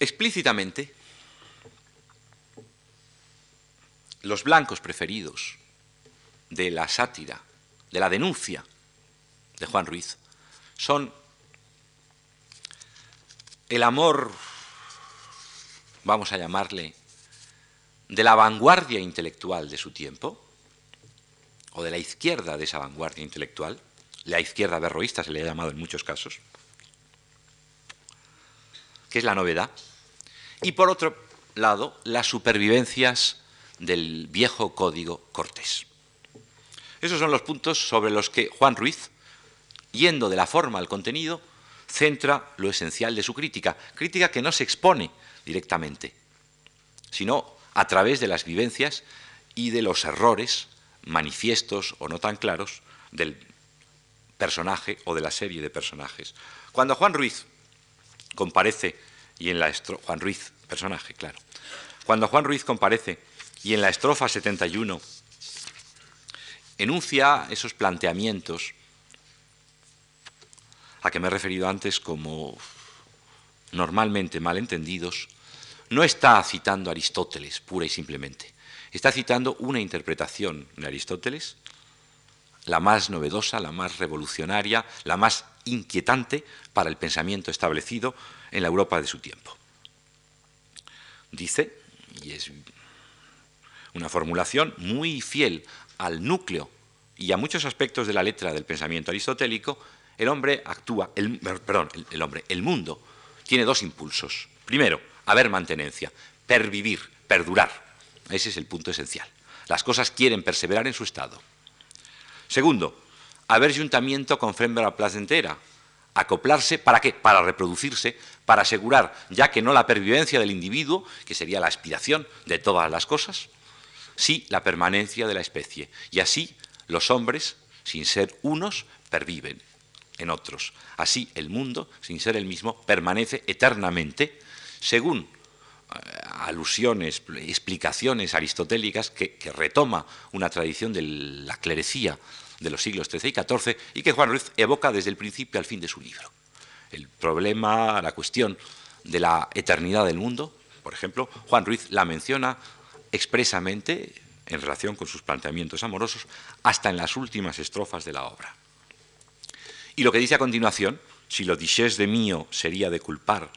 explícitamente, los blancos preferidos de la sátira, de la denuncia de Juan Ruiz, son el amor, vamos a llamarle, de la vanguardia intelectual de su tiempo, o de la izquierda de esa vanguardia intelectual, la izquierda berroísta se le ha llamado en muchos casos, que es la novedad, y por otro lado, las supervivencias del viejo código cortés. Esos son los puntos sobre los que Juan Ruiz, yendo de la forma al contenido, centra lo esencial de su crítica, crítica que no se expone directamente, sino a través de las vivencias y de los errores manifiestos o no tan claros del personaje o de la serie de personajes. Cuando Juan Ruiz comparece y en la Juan Ruiz, personaje, claro. Cuando Juan Ruiz comparece y en la estrofa 71 enuncia esos planteamientos a que me he referido antes como normalmente malentendidos, no está citando a Aristóteles pura y simplemente. Está citando una interpretación de Aristóteles, la más novedosa, la más revolucionaria, la más inquietante para el pensamiento establecido en la Europa de su tiempo. Dice, y es una formulación muy fiel al núcleo y a muchos aspectos de la letra del pensamiento aristotélico, el hombre actúa, el, perdón, el, hombre, el mundo tiene dos impulsos. Primero, haber mantenencia, pervivir, perdurar. Ese es el punto esencial. Las cosas quieren perseverar en su estado. Segundo, haber juntamiento con fembra placentera, acoplarse, ¿para qué? Para reproducirse, para asegurar, ya que no la pervivencia del individuo, que sería la aspiración de todas las cosas, sí la permanencia de la especie. Y así los hombres, sin ser unos, perviven en otros. Así el mundo, sin ser el mismo, permanece eternamente, según eh, alusiones, explicaciones aristotélicas que, retoma una tradición de la clerecía de los siglos XIII y XIV y que Juan Ruiz evoca desde el principio al fin de su libro. El problema, la cuestión de la eternidad del mundo, por ejemplo, Juan Ruiz la menciona expresamente en relación con sus planteamientos amorosos hasta en las últimas estrofas de la obra. Y lo que dice a continuación, si lo dices de mío sería de culpar,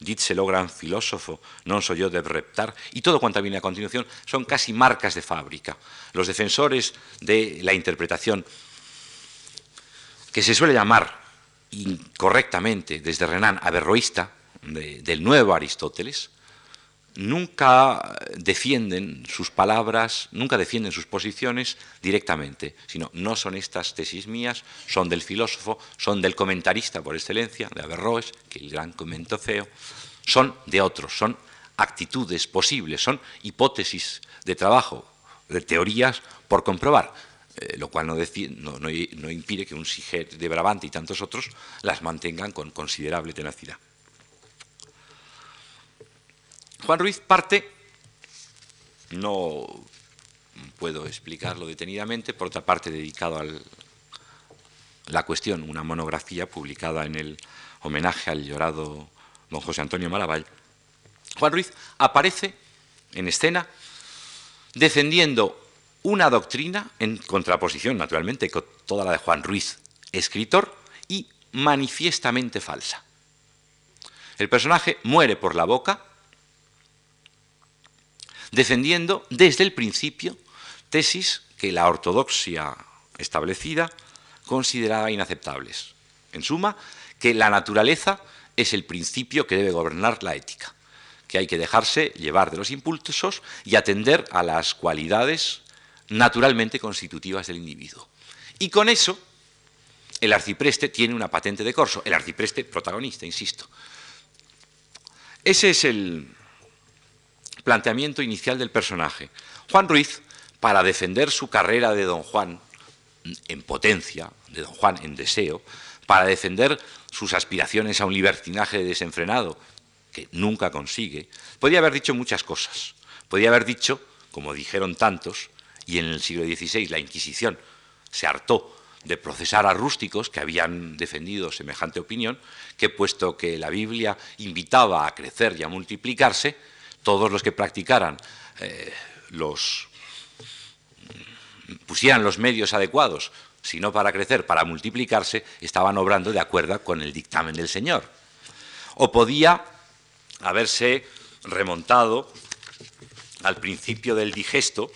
dítselo gran filósofo, no soy yo de reptar, y todo cuanto viene a continuación son casi marcas de fábrica. Los defensores de la interpretación que se suele llamar incorrectamente desde Renan averroísta del nuevo Aristóteles, nunca defienden sus palabras, nunca defienden sus posiciones directamente, sino no son estas tesis mías, son del filósofo, son del comentarista por excelencia, de Averroes, que el gran comentó feo, son de otros, son actitudes posibles, son hipótesis de trabajo, de teorías por comprobar, eh, lo cual no, no, impide que un Siger de Brabante y tantos otros las mantengan con considerable tenacidad. Juan Ruiz parte, no puedo explicarlo detenidamente, por otra parte dedicado a la cuestión, una monografía publicada en el homenaje al llorado don José Antonio Malavall. Juan Ruiz aparece en escena defendiendo una doctrina en contraposición, naturalmente, con toda la de Juan Ruiz, escritor, y manifiestamente falsa. El personaje muere por la boca, defendiendo desde el principio tesis que la ortodoxia establecida consideraba inaceptables. En suma, que la naturaleza es el principio que debe gobernar la ética, que hay que dejarse llevar de los impulsos y atender a las cualidades naturalmente constitutivas del individuo. Y con eso, el arcipreste tiene una patente de corso, el arcipreste protagonista, insisto. Ese es el, planteamiento inicial del personaje. Juan Ruiz, para defender su carrera de don Juan en potencia, de don Juan en deseo, para defender sus aspiraciones a un libertinaje desenfrenado que nunca consigue, podía haber dicho muchas cosas. Podía haber dicho, como dijeron tantos, y en el siglo XVI la Inquisición se hartó de procesar a rústicos que habían defendido semejante opinión, que puesto que la Biblia invitaba a crecer y a multiplicarse, todos los que practicaran eh, los pusieran los medios adecuados, sino para crecer, para multiplicarse, estaban obrando de acuerdo con el dictamen del Señor. O podía haberse remontado al principio del digesto,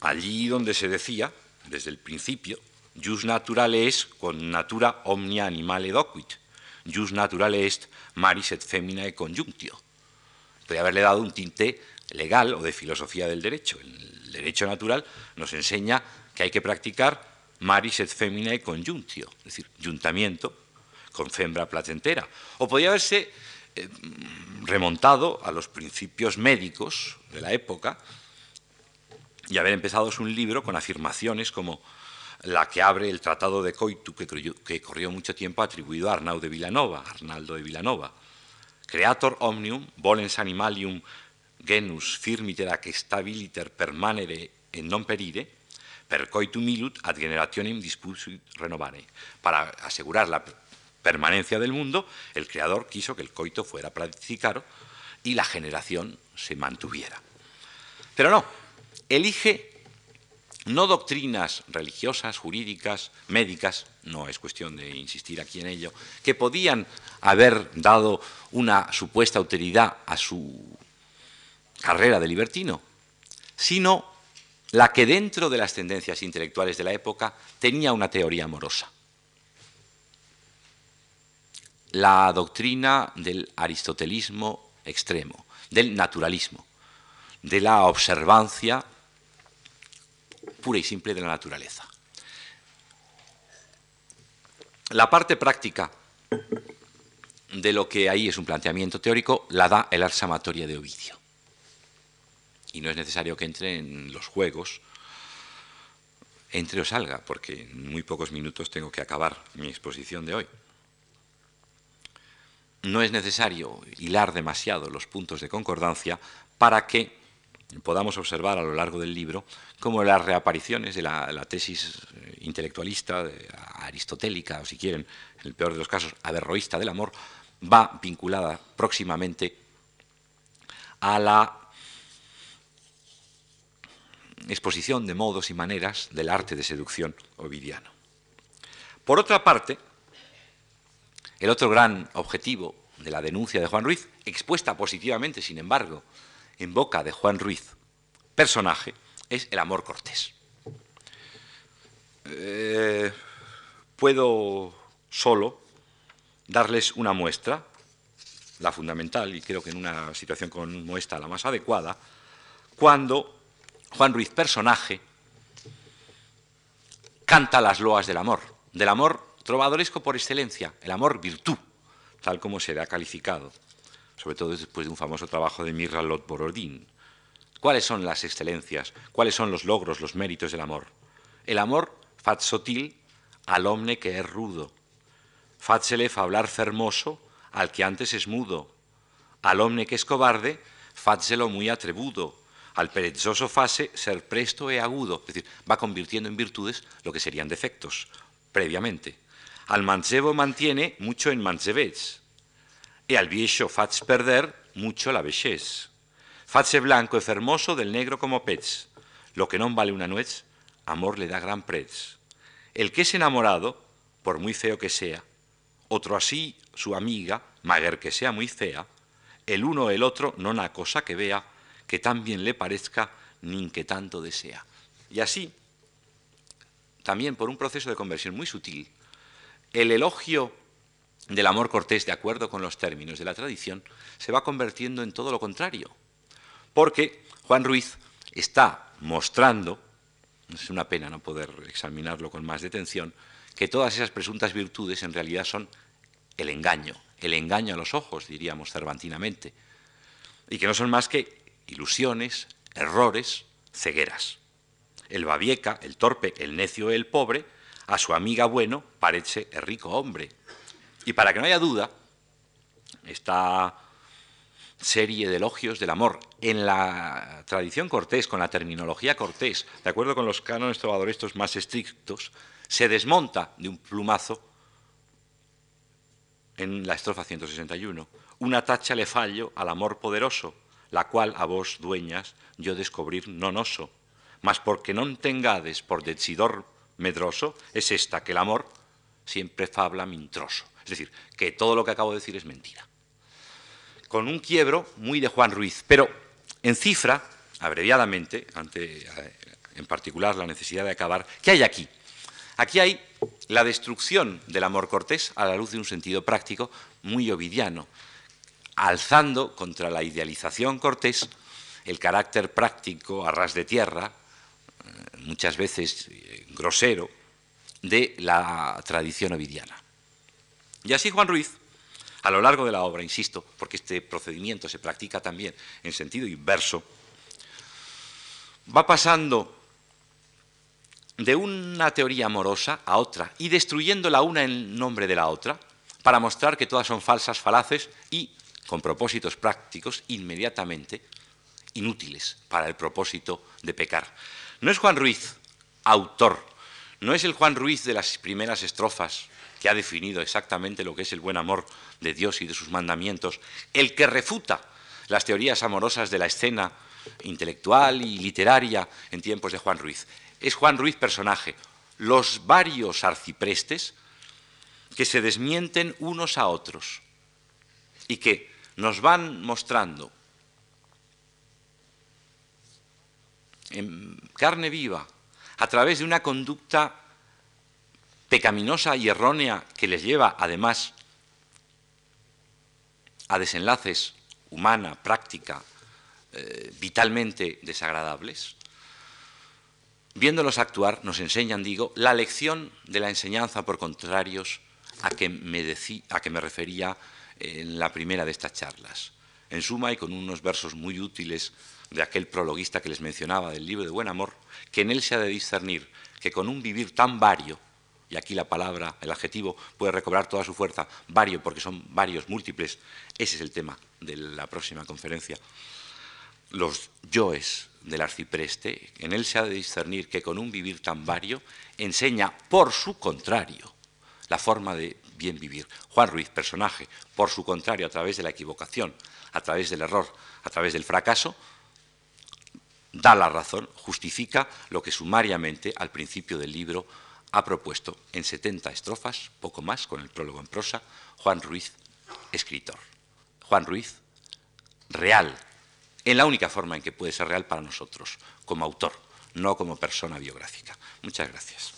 allí donde se decía, desde el principio, jus naturale est con natura omnia animale docuit, jus naturale est maris et feminae conjunctio podría haberle dado un tinte legal o de filosofía del derecho. El derecho natural nos enseña que hay que practicar maris et feminae conjunctio, es decir, juntamiento con fembra placentera. O podría haberse eh, remontado a los principios médicos de la época y haber empezado un libro con afirmaciones como la que abre el Tratado de Coitu, que, corrió mucho tiempo atribuido a Arnau de Villanova, Arnaldo de Villanova. Creator omnium, volens animalium genus firmiter ac stabiliter permanere en non perire, per coitum milut ad generationem dispusit renovare. Para asegurar la permanencia del mundo, el creador quiso que el coito fuera practicado y la generación se mantuviera. Pero no, elige no doctrinas religiosas, jurídicas, médicas, no es cuestión de insistir aquí en ello, que podían haber dado una supuesta autoridad a su carrera de libertino, sino la que dentro de las tendencias intelectuales de la época tenía una teoría amorosa. La doctrina del aristotelismo extremo, del naturalismo, de la observancia pura y simple de la naturaleza. La parte práctica de lo que ahí es un planteamiento teórico la da el Ars Amatoria de Ovidio. Y no es necesario que entre en los juegos, entre o salga, porque en muy pocos minutos tengo que acabar mi exposición de hoy. No es necesario hilar demasiado los puntos de concordancia para que podamos observar a lo largo del libro cómo las reapariciones de la, tesis eh, intelectualista, aristotélica, o si quieren, en el peor de los casos, averroísta del amor, va vinculada próximamente a la exposición de modos y maneras del arte de seducción ovidiano. Por otra parte, el otro gran objetivo de la denuncia de Juan Ruiz, expuesta positivamente, sin embargo, en boca de Juan Ruiz, personaje, es el amor cortés. Eh, puedo solo darles una muestra, la fundamental, y creo que en una situación como esta la más adecuada, cuando Juan Ruiz, personaje, canta las loas del amor, del amor trovadoresco por excelencia, el amor virtud, tal como se le ha calificado, sobre todo después de un famoso trabajo de Mirra Lot Borodín. ¿Cuáles son las excelencias? ¿Cuáles son los logros, los méritos del amor? El amor fat sotil al hombre que es rudo, fatsele hablar fermoso al que antes es mudo, al hombre que es cobarde, fatselo muy atrebudo, al perezoso fase ser presto e agudo, es decir, va convirtiendo en virtudes lo que serían defectos previamente. Al mancebo mantiene mucho en mancebets, y al viejo faz perder mucho la vejez. Fache blanco e fermoso del negro como pez, lo que no vale una nuez, amor le da gran prez. El que es enamorado, por muy feo que sea, otro así su amiga, maguer que sea muy fea, el uno o el otro no una cosa que vea, que tan bien le parezca ni que tanto desea. Y así, también por un proceso de conversión muy sutil, el elogio del amor cortés, de acuerdo con los términos de la tradición, se va convirtiendo en todo lo contrario. Porque Juan Ruiz está mostrando, es una pena no poder examinarlo con más detención, que todas esas presuntas virtudes en realidad son el engaño, el engaño a los ojos, diríamos cervantinamente, y que no son más que ilusiones, errores, cegueras. El babieca, el torpe, el necio, el pobre, a su amiga bueno parece el rico hombre. Y para que no haya duda, esta serie de elogios del amor en la tradición cortés, con la terminología cortés, de acuerdo con los cánones trovadorestos más estrictos, se desmonta de un plumazo en la estrofa 161. Una tacha le fallo al amor poderoso, la cual a vos, dueñas, yo descubrir non oso. Mas porque non tengades por decidor medroso, es esta, que el amor siempre fabla mintroso. Es decir, que todo lo que acabo de decir es mentira. Con un quiebro muy de Juan Ruiz, pero en cifra, abreviadamente, ante eh, en particular la necesidad de acabar, ¿qué hay aquí? Aquí hay la destrucción del amor cortés a la luz de un sentido práctico muy ovidiano alzando contra la idealización cortés el carácter práctico a ras de tierra, eh, muchas veces eh, grosero, de la tradición ovidiana. Y así Juan Ruiz A lo largo de la obra, insisto, porque este procedimiento se practica también en sentido inverso, va pasando de una teoría amorosa a otra y destruyendo la una en nombre de la otra para mostrar que todas son falsas, falaces y, con propósitos prácticos, inmediatamente inútiles para el propósito de pecar. No es Juan Ruiz, autor, no es el Juan Ruiz de las primeras estrofas que ha definido exactamente lo que es el buen amor de Dios y de sus mandamientos, el que refuta las teorías amorosas de la escena intelectual y literaria en tiempos de Juan Ruiz. Es Juan Ruiz personaje, los varios arciprestes que se desmienten unos a otros y que nos van mostrando en carne viva, a través de una conducta pecaminosa y errónea que les lleva además a desenlaces humana, práctica, eh, vitalmente desagradables, viéndolos actuar nos enseñan, digo, la lección de la enseñanza por contrarios a que me, a que me refería en la primera de estas charlas. En suma, y con unos versos muy útiles de aquel prologuista que les mencionaba del libro de Buen Amor, que en él se ha de discernir que con un vivir tan vario, y aquí la palabra, el adjetivo, puede recobrar toda su fuerza, vario porque son varios, múltiples, ese es el tema de la próxima conferencia, los yoes del arcipreste, en él se ha de discernir que con un vivir tan vario enseña por su contrario la forma de bien vivir. Juan Ruiz, personaje, por su contrario, a través de la equivocación, a través del error, a través del fracaso, da la razón, justifica lo que sumariamente al principio del libro ha propuesto en 70 estrofas, poco más, con el prólogo en prosa, Juan Ruiz, escritor. Juan Ruiz, real, en la única forma en que puede ser real para nosotros, como autor, no como persona biográfica. Muchas gracias.